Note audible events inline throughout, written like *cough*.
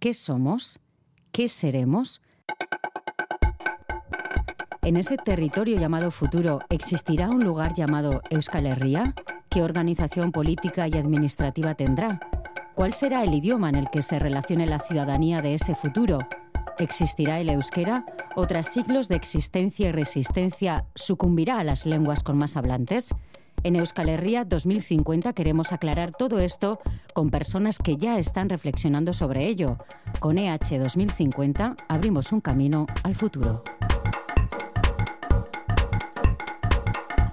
¿Qué somos? ¿Qué seremos? En ese territorio llamado futuro, ¿existirá un lugar llamado Euskal Herria? ¿Qué organización política y administrativa tendrá? ¿Cuál será el idioma en el que se relacione la ciudadanía de ese futuro? ¿Existirá el euskera? ¿O tras siglos de existencia y resistencia sucumbirá a las lenguas con más hablantes? En Euskal Herria 2050 queremos aclarar todo esto con personas que ya están reflexionando sobre ello. Con EH 2050 abrimos un camino al futuro.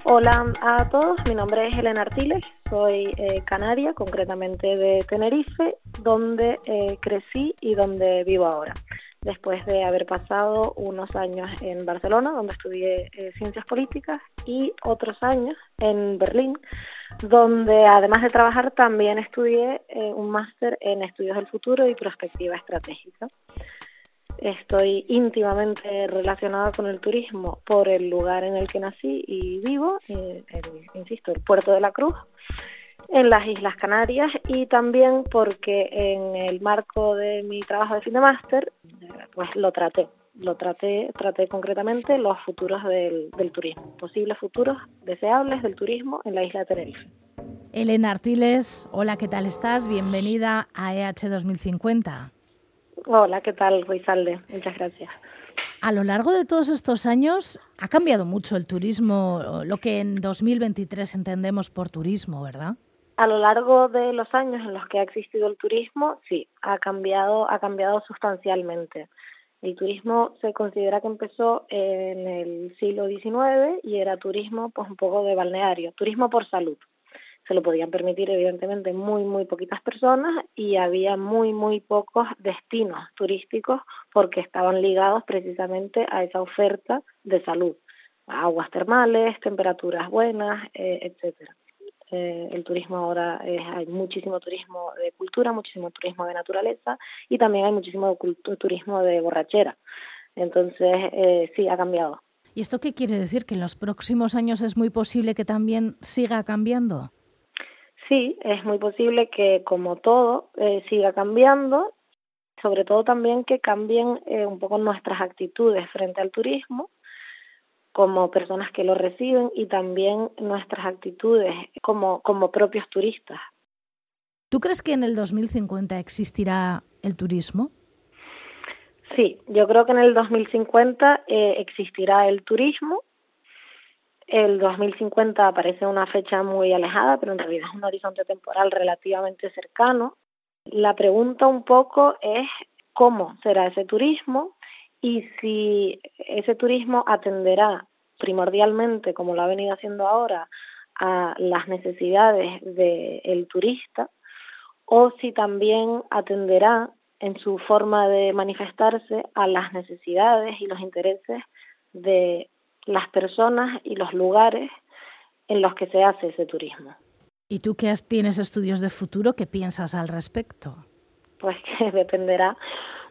Hola a todos, mi nombre es Elena Artiles, soy eh, canaria, concretamente de Tenerife, donde eh, crecí y donde vivo ahora después de haber pasado unos años en Barcelona, donde estudié eh, ciencias políticas, y otros años en Berlín, donde además de trabajar también estudié eh, un máster en estudios del futuro y perspectiva estratégica. Estoy íntimamente relacionada con el turismo por el lugar en el que nací y vivo, eh, insisto, el Puerto de la Cruz, en las Islas Canarias y también porque en el marco de mi trabajo de fin de máster, pues lo traté. Lo traté, traté concretamente los futuros del, del turismo, posibles futuros deseables del turismo en la isla de Tenerife. Elena Artiles, hola, ¿qué tal estás? Bienvenida a EH 2050. Hola, ¿qué tal, Ruizalde? Muchas gracias. A lo largo de todos estos años ha cambiado mucho el turismo, lo que en 2023 entendemos por turismo, ¿verdad? A lo largo de los años en los que ha existido el turismo, sí, ha cambiado, ha cambiado sustancialmente. El turismo se considera que empezó en el siglo XIX y era turismo pues un poco de balneario, turismo por salud. Se lo podían permitir evidentemente muy muy poquitas personas y había muy muy pocos destinos turísticos porque estaban ligados precisamente a esa oferta de salud, aguas termales, temperaturas buenas, eh, etcétera. Eh, el turismo ahora es, hay muchísimo turismo de cultura, muchísimo turismo de naturaleza y también hay muchísimo turismo de borrachera. Entonces, eh, sí, ha cambiado. ¿Y esto qué quiere decir? ¿Que en los próximos años es muy posible que también siga cambiando? Sí, es muy posible que, como todo, eh, siga cambiando, sobre todo también que cambien un poco nuestras actitudes frente al turismo como personas que lo reciben y también nuestras actitudes como, como propios turistas. ¿Tú crees que en el 2050 existirá el turismo? Sí, yo creo que en el 2050 eh, existirá el turismo. El 2050 parece una fecha muy alejada, pero en realidad es un horizonte temporal relativamente cercano. La pregunta un poco es cómo será ese turismo, y si ese turismo atenderá primordialmente, como lo ha venido haciendo ahora, a las necesidades del turista, o si también atenderá en su forma de manifestarse a las necesidades y los intereses de las personas y los lugares en los que se hace ese turismo. ¿Y tú que tienes estudios de futuro, qué piensas al respecto? Pues *laughs* que dependerá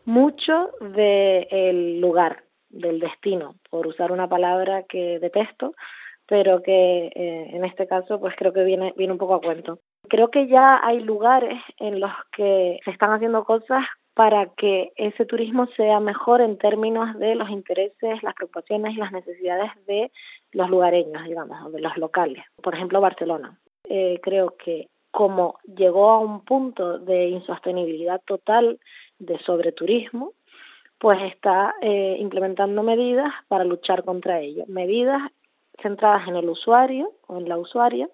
mucho del lugar, del destino, por usar una palabra que detesto, pero que eh, en este caso pues creo que viene, viene un poco a cuento. Creo que ya hay lugares en los que se están haciendo cosas para que ese turismo sea mejor en términos de los intereses, las preocupaciones y las necesidades de los lugareños, digamos, de los locales. Por ejemplo, Barcelona. Eh, creo que como llegó a un punto de insostenibilidad total de sobreturismo, pues está eh, implementando medidas para luchar contra ello, medidas centradas en el usuario o en la usuaria,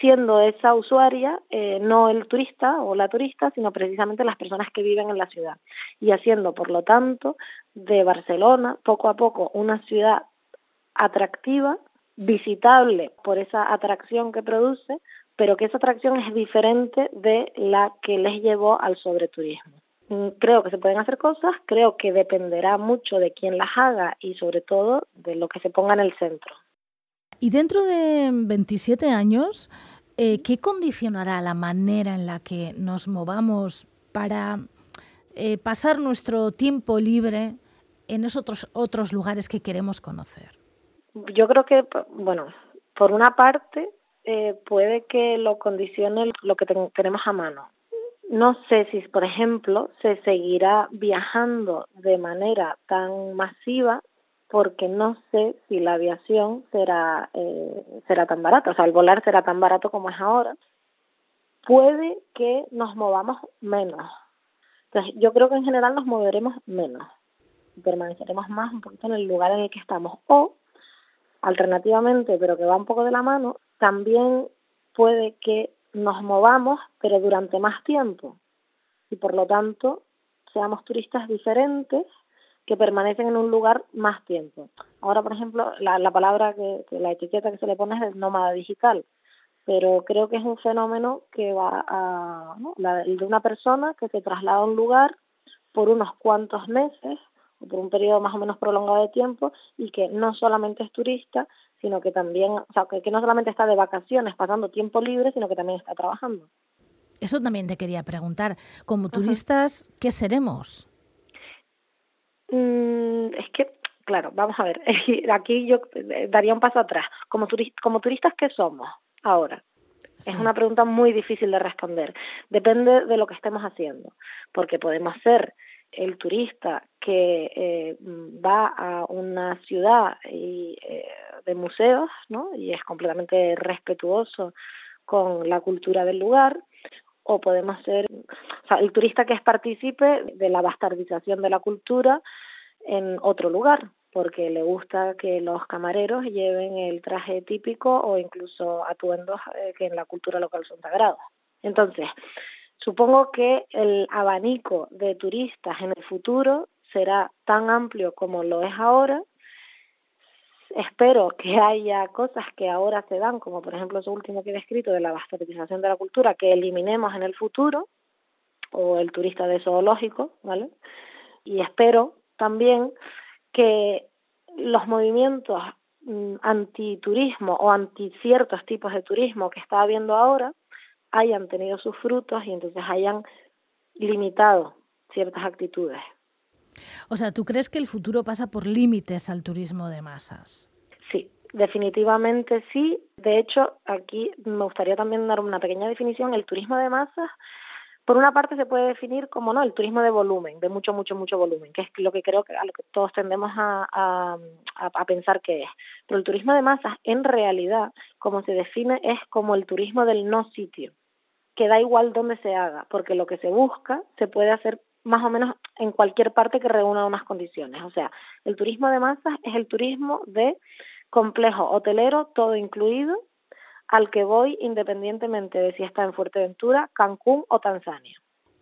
siendo esa usuaria eh, no el turista o la turista, sino precisamente las personas que viven en la ciudad y haciendo, por lo tanto, de Barcelona poco a poco una ciudad atractiva, visitable por esa atracción que produce, pero que esa atracción es diferente de la que les llevó al sobreturismo. Mm, creo que se pueden hacer cosas, creo que dependerá mucho de quién las haga y sobre todo de lo que se ponga en el centro. Y dentro de 27 años, eh, ¿qué condicionará la manera en la que nos movamos para eh, pasar nuestro tiempo libre en esos otros, otros lugares que queremos conocer? Yo creo que, bueno, por una parte, eh, puede que lo condicione lo que tenemos a mano no sé si, por ejemplo, se seguirá viajando de manera tan masiva porque no sé si la aviación será, eh, será tan barata, o sea, el volar será tan barato como es ahora. Puede que nos movamos menos. Entonces, yo creo que en general nos moveremos menos. Permaneceremos más un poquito en el lugar en el que estamos. O, alternativamente, pero que va un poco de la mano, también puede que nos movamos, pero durante más tiempo. Y por lo tanto, seamos turistas diferentes que permanecen en un lugar más tiempo. Ahora, por ejemplo, la, la palabra que, la etiqueta que se le pone es el nómada digital, pero creo que es un fenómeno que va a, la, de una persona que se traslada a un lugar por unos cuantos meses por un periodo más o menos prolongado de tiempo y que no solamente es turista, sino que también, o sea, que, que no solamente está de vacaciones pasando tiempo libre, sino que también está trabajando. Eso también te quería preguntar. Como turistas, ¿qué seremos? Mm, es que, claro, vamos a ver, *laughs* aquí yo eh, daría un paso atrás. Como, como turistas, ¿qué somos ahora? Es una pregunta muy difícil de responder. Depende de lo que estemos haciendo, porque podemos ser el turista que eh, va a una ciudad y, eh, de museos, ¿no? Y es completamente respetuoso con la cultura del lugar, o podemos ser o sea, el turista que es partícipe de la bastardización de la cultura en otro lugar, porque le gusta que los camareros lleven el traje típico o incluso atuendos eh, que en la cultura local son sagrados. Entonces, supongo que el abanico de turistas en el futuro será tan amplio como lo es ahora espero que haya cosas que ahora se dan, como por ejemplo eso último que he descrito de la bastardización de la cultura, que eliminemos en el futuro, o el turista de zoológico, ¿vale? Y espero también que los movimientos mm, antiturismo o anti ciertos tipos de turismo que está habiendo ahora hayan tenido sus frutos y entonces hayan limitado ciertas actitudes. O sea, ¿tú crees que el futuro pasa por límites al turismo de masas? Sí, definitivamente sí. De hecho, aquí me gustaría también dar una pequeña definición. El turismo de masas, por una parte, se puede definir como no el turismo de volumen, de mucho, mucho, mucho volumen, que es lo que creo que a lo que todos tendemos a, a, a pensar que es. Pero el turismo de masas, en realidad, como se define, es como el turismo del no sitio que da igual dónde se haga, porque lo que se busca se puede hacer más o menos en cualquier parte que reúna unas condiciones. O sea, el turismo de masas es el turismo de complejo hotelero, todo incluido, al que voy independientemente de si está en Fuerteventura, Cancún o Tanzania.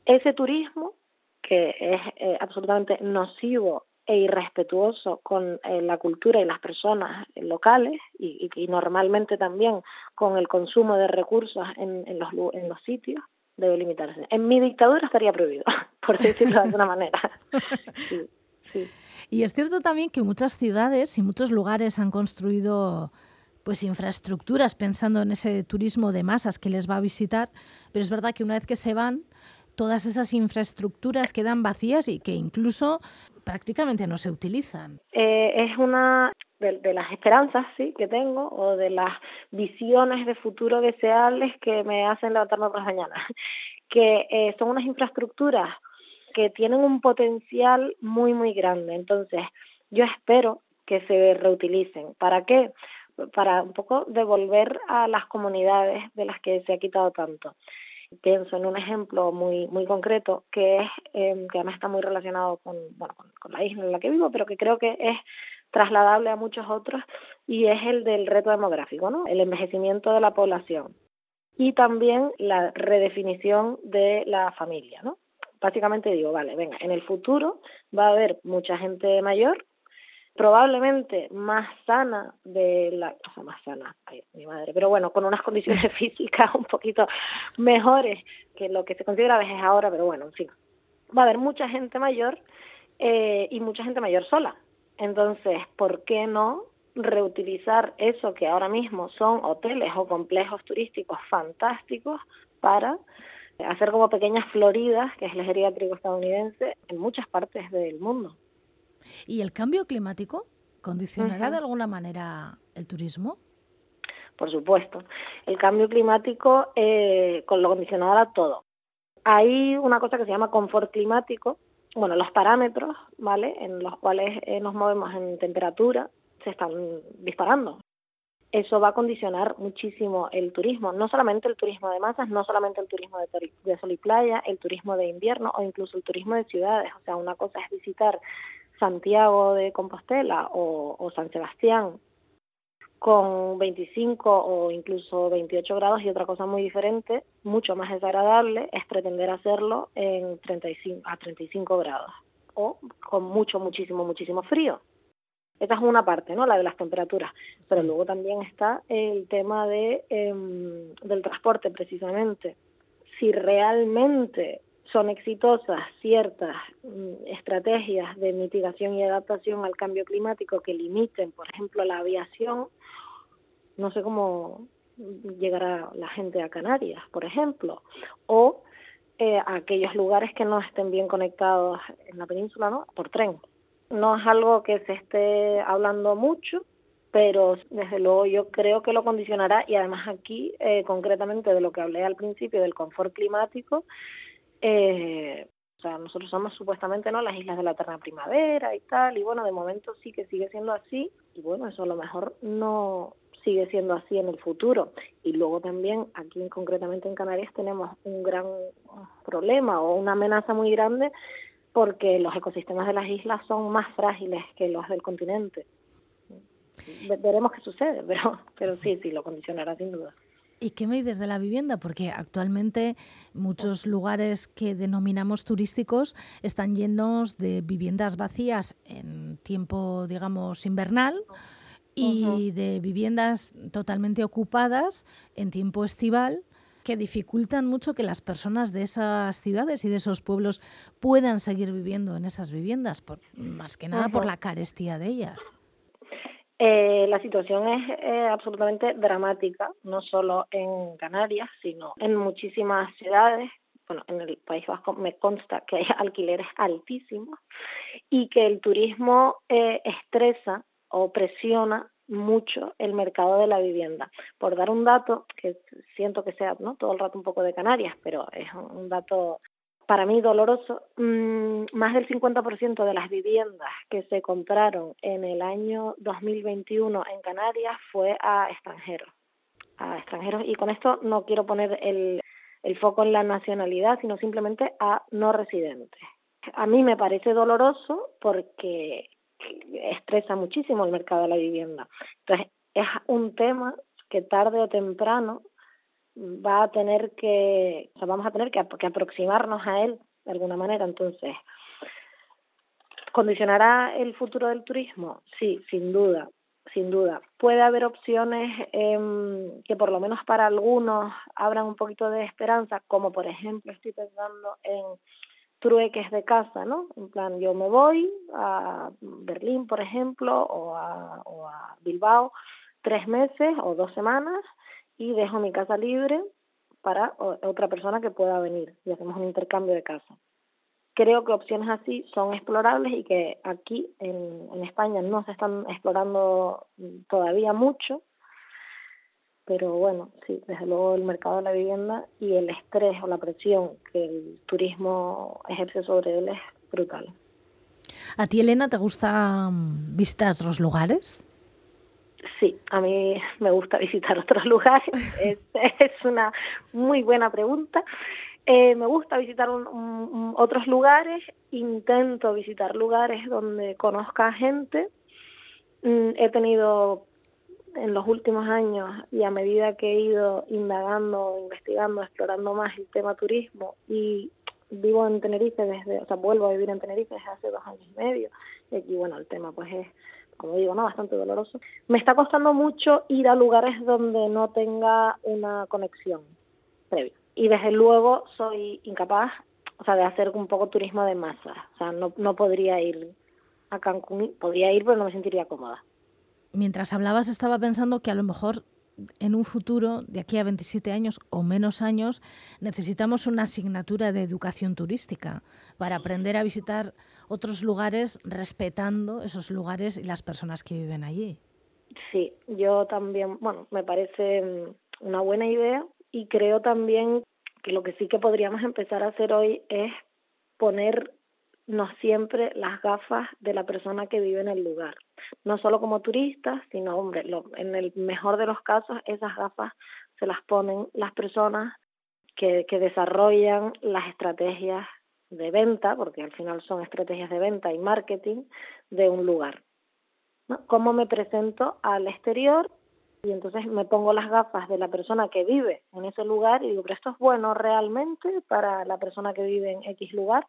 Ese turismo, que es eh, absolutamente nocivo e irrespetuoso con eh, la cultura y las personas locales y, y, normalmente también con el consumo de recursos en, en, los, en los sitios, debe limitarse. En mi dictadura estaría prohibido, *laughs* por decirlo de alguna manera. *laughs* Y es cierto también que muchas ciudades y muchos lugares han construido pues infraestructuras pensando en ese turismo de masas que les va a visitar, pero es verdad que una vez que se van, todas esas infraestructuras quedan vacías y que incluso prácticamente no se utilizan. Eh, es una de, las esperanzas sí que tengo o de las visiones de futuro deseables que me hacen levantarme por las mañanas, *laughs* que eh, son unas infraestructuras que tienen un potencial muy muy grande. Entonces, yo espero que se reutilicen. ¿Para qué? Para un poco devolver a las comunidades de las que se ha quitado tanto. Pienso en un ejemplo muy muy concreto que es eh, que además está muy relacionado con bueno con la isla en la que vivo, pero que creo que es trasladable a muchos otros y es el del reto demográfico, ¿no? El envejecimiento de la población y también la redefinición de la familia, ¿no? Básicamente digo, vale, venga, en el futuro va a haber mucha gente mayor, probablemente más sana de la, o sea, más sana, ay, mi madre, pero bueno, con unas condiciones *laughs* físicas un poquito mejores que lo que se considera vejez ahora, pero bueno, en fin, va a haber mucha gente mayor eh, y mucha gente mayor sola, entonces, ¿por qué no reutilizar eso que ahora mismo son hoteles o complejos turísticos fantásticos para hacer como pequeñas floridas, que es el geriátrico estadounidense, en muchas partes del mundo? ¿Y el cambio climático condicionará de alguna manera el turismo? Por supuesto. El cambio climático eh, lo condicionará todo Hay una cosa que se llama confort climático, bueno, los parámetros, ¿vale? En los cuales eh, nos movemos en temperatura se están disparando. Eso va a condicionar muchísimo el turismo, no solamente el turismo de masas, no solamente el turismo de, de sol y playa, el turismo de invierno o incluso el turismo de ciudades. O sea, una cosa es visitar Santiago de Compostela o, o San Sebastián con 25 o incluso 28 grados y otra cosa muy diferente, mucho más desagradable, es pretender hacerlo en 35, a 35 grados o con mucho, muchísimo, muchísimo frío. Esta es una parte, ¿no? La de las temperaturas. Pero luego también está el tema de, em, del transporte, precisamente. Si realmente son exitosas ciertas mm, estrategias de mitigación y adaptación al cambio climático que limiten, por ejemplo, la aviación, no sé cómo llegará la gente a Canarias, por ejemplo, o eh, a aquellos lugares que no estén bien conectados en la península, ¿no? Por tren. No es algo que se esté hablando mucho, pero desde luego yo creo que lo condicionará y además aquí, eh, concretamente de lo que hablé al principio del confort climático, eh, o sea, nosotros somos supuestamente no las islas de la eterna primavera y tal, y bueno, de momento sí que sigue siendo así, y bueno, eso a lo mejor no sigue siendo así en el futuro. Y luego también aquí concretamente en Canarias tenemos un gran problema o una amenaza muy grande porque los ecosistemas de las islas son más frágiles que los del continente. Veremos qué sucede, *laughs* pero, pero sí, sí, lo condicionará sin duda. ¿Y qué me dices de la vivienda? Porque actualmente muchos lugares que denominamos turísticos están llenos de viviendas vacías en tiempo, digamos, invernal y de viviendas totalmente ocupadas en tiempo estival que dificultan mucho que las personas de esas ciudades y de esos pueblos puedan seguir viviendo en esas viviendas, por, más que nada por la carestía de ellas. Eh, la situación es eh, absolutamente dramática, no solo en Canarias, sino en muchísimas ciudades. Bueno, en el País Vasco me consta que hay *laughs* alquileres altísimos y que el turismo eh, estresa o presiona mucho el mercado de la vivienda. Por dar un dato, que siento que sea ¿no? todo el rato un poco de Canarias, pero es un dato para mí doloroso, mm, más del 50% de las viviendas que se compraron en el año 2021 en Canarias fue a extranjeros, a extranjeros y con esto no quiero poner el, el foco en la nacionalidad, sino simplemente a no residentes. A mí me parece doloroso porque estresa muchísimo el mercado de la vivienda. Entonces, es un tema que tarde o temprano va a tener que, o sea, vamos a tener que, aproximarnos a él de alguna manera. Entonces, ¿condicionará el futuro del turismo? Sí, sin duda, sin duda. Puede haber opciones eh, que por lo menos para algunos abran un poquito de esperanza, como por ejemplo estoy pensando en trueques de casa, ¿no? En plan, yo me voy a Berlín, por ejemplo, o a, o a Bilbao tres meses o dos semanas y dejo mi casa libre para otra persona que pueda venir y hacemos un intercambio de casa. Creo que opciones así son explorables y que aquí en, en España no se están explorando todavía mucho, pero bueno, sí, desde luego el mercado de la vivienda y el estrés o la presión que el turismo ejerce sobre él es brutal. ¿A ti, Elena, te gusta mm, visitar otros lugares? Sí, a mí me gusta visitar otros *laughs* lugares. es, una muy buena pregunta. Eh, me gusta visitar otros lugares, intento visitar lugares donde conozca gente. Mm, he tenido en los últimos años y a medida que he ido indagando, investigando, explorando más el tema turismo y vivo en Tenerife desde, o sea, vuelvo a vivir en Tenerife desde hace dos años y medio y aquí, bueno, el tema pues es, como digo, no bastante doloroso. Me está costando mucho ir a lugares donde no tenga una conexión previa. Y desde luego soy incapaz, o sea, de hacer un poco turismo de masa, o sea, no, no podría ir a Cancún, podría ir pero no me sentiría cómoda. Mientras hablabas estaba pensando que a lo mejor en un futuro, de aquí a 27 años o menos años, necesitamos una asignatura de educación turística para aprender a visitar otros lugares respetando esos lugares y las personas que viven allí. Sí, yo también, bueno, me parece mm, una buena idea y creo también que lo que sí que podríamos empezar a hacer hoy es ponernos siempre las gafas de la persona que vive en el lugar. No solo como turistas, sino, hombre, en el mejor de los casos, esas gafas se las ponen las personas que, que desarrollan las estrategias de venta, porque al final son estrategias de venta y marketing de un lugar. ¿no? ¿Cómo me presento al exterior? Y entonces me pongo las gafas de la persona que vive en ese lugar y digo, pero esto es bueno realmente para la persona que vive en X lugar,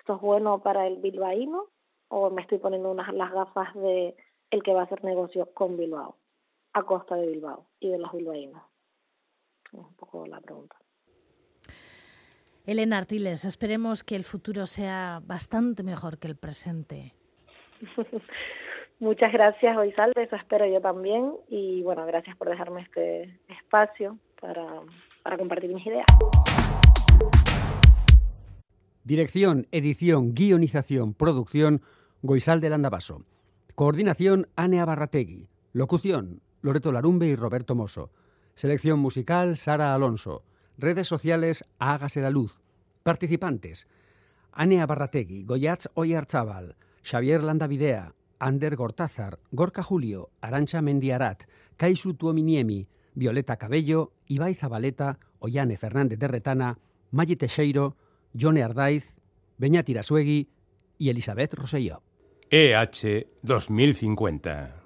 esto es bueno para el bilbaíno, o me estoy poniendo unas las gafas de el que va a hacer negocio con Bilbao, a costa de Bilbao y de los bilbaínos. Es un poco la pregunta. Elena Artiles, esperemos que el futuro sea bastante mejor que el presente. *laughs* Muchas gracias, Oisalde, eso espero yo también. Y bueno, gracias por dejarme este espacio para, para compartir mis ideas. Dirección, edición, guionización, producción, Goizal del Andabaso. Coordinación, Anea Barrategui. Locución, Loreto Larumbe y Roberto Mosso. Selección musical, Sara Alonso. Redes sociales, Hágase la Luz. Participantes, Anea Barrategui, Goyatz Oyarzábal, Xavier Landavidea, Ander Gortázar, Gorka Julio, Arancha Mendiarat, Kaisu Tuominiemi, Violeta Cabello, Ibai Zabaleta, Ollane Fernández de Retana, Maggi Teixeiro, Jone Ardaiz, Beñat Irasuegui y Elizabeth Rosselló. EH 2050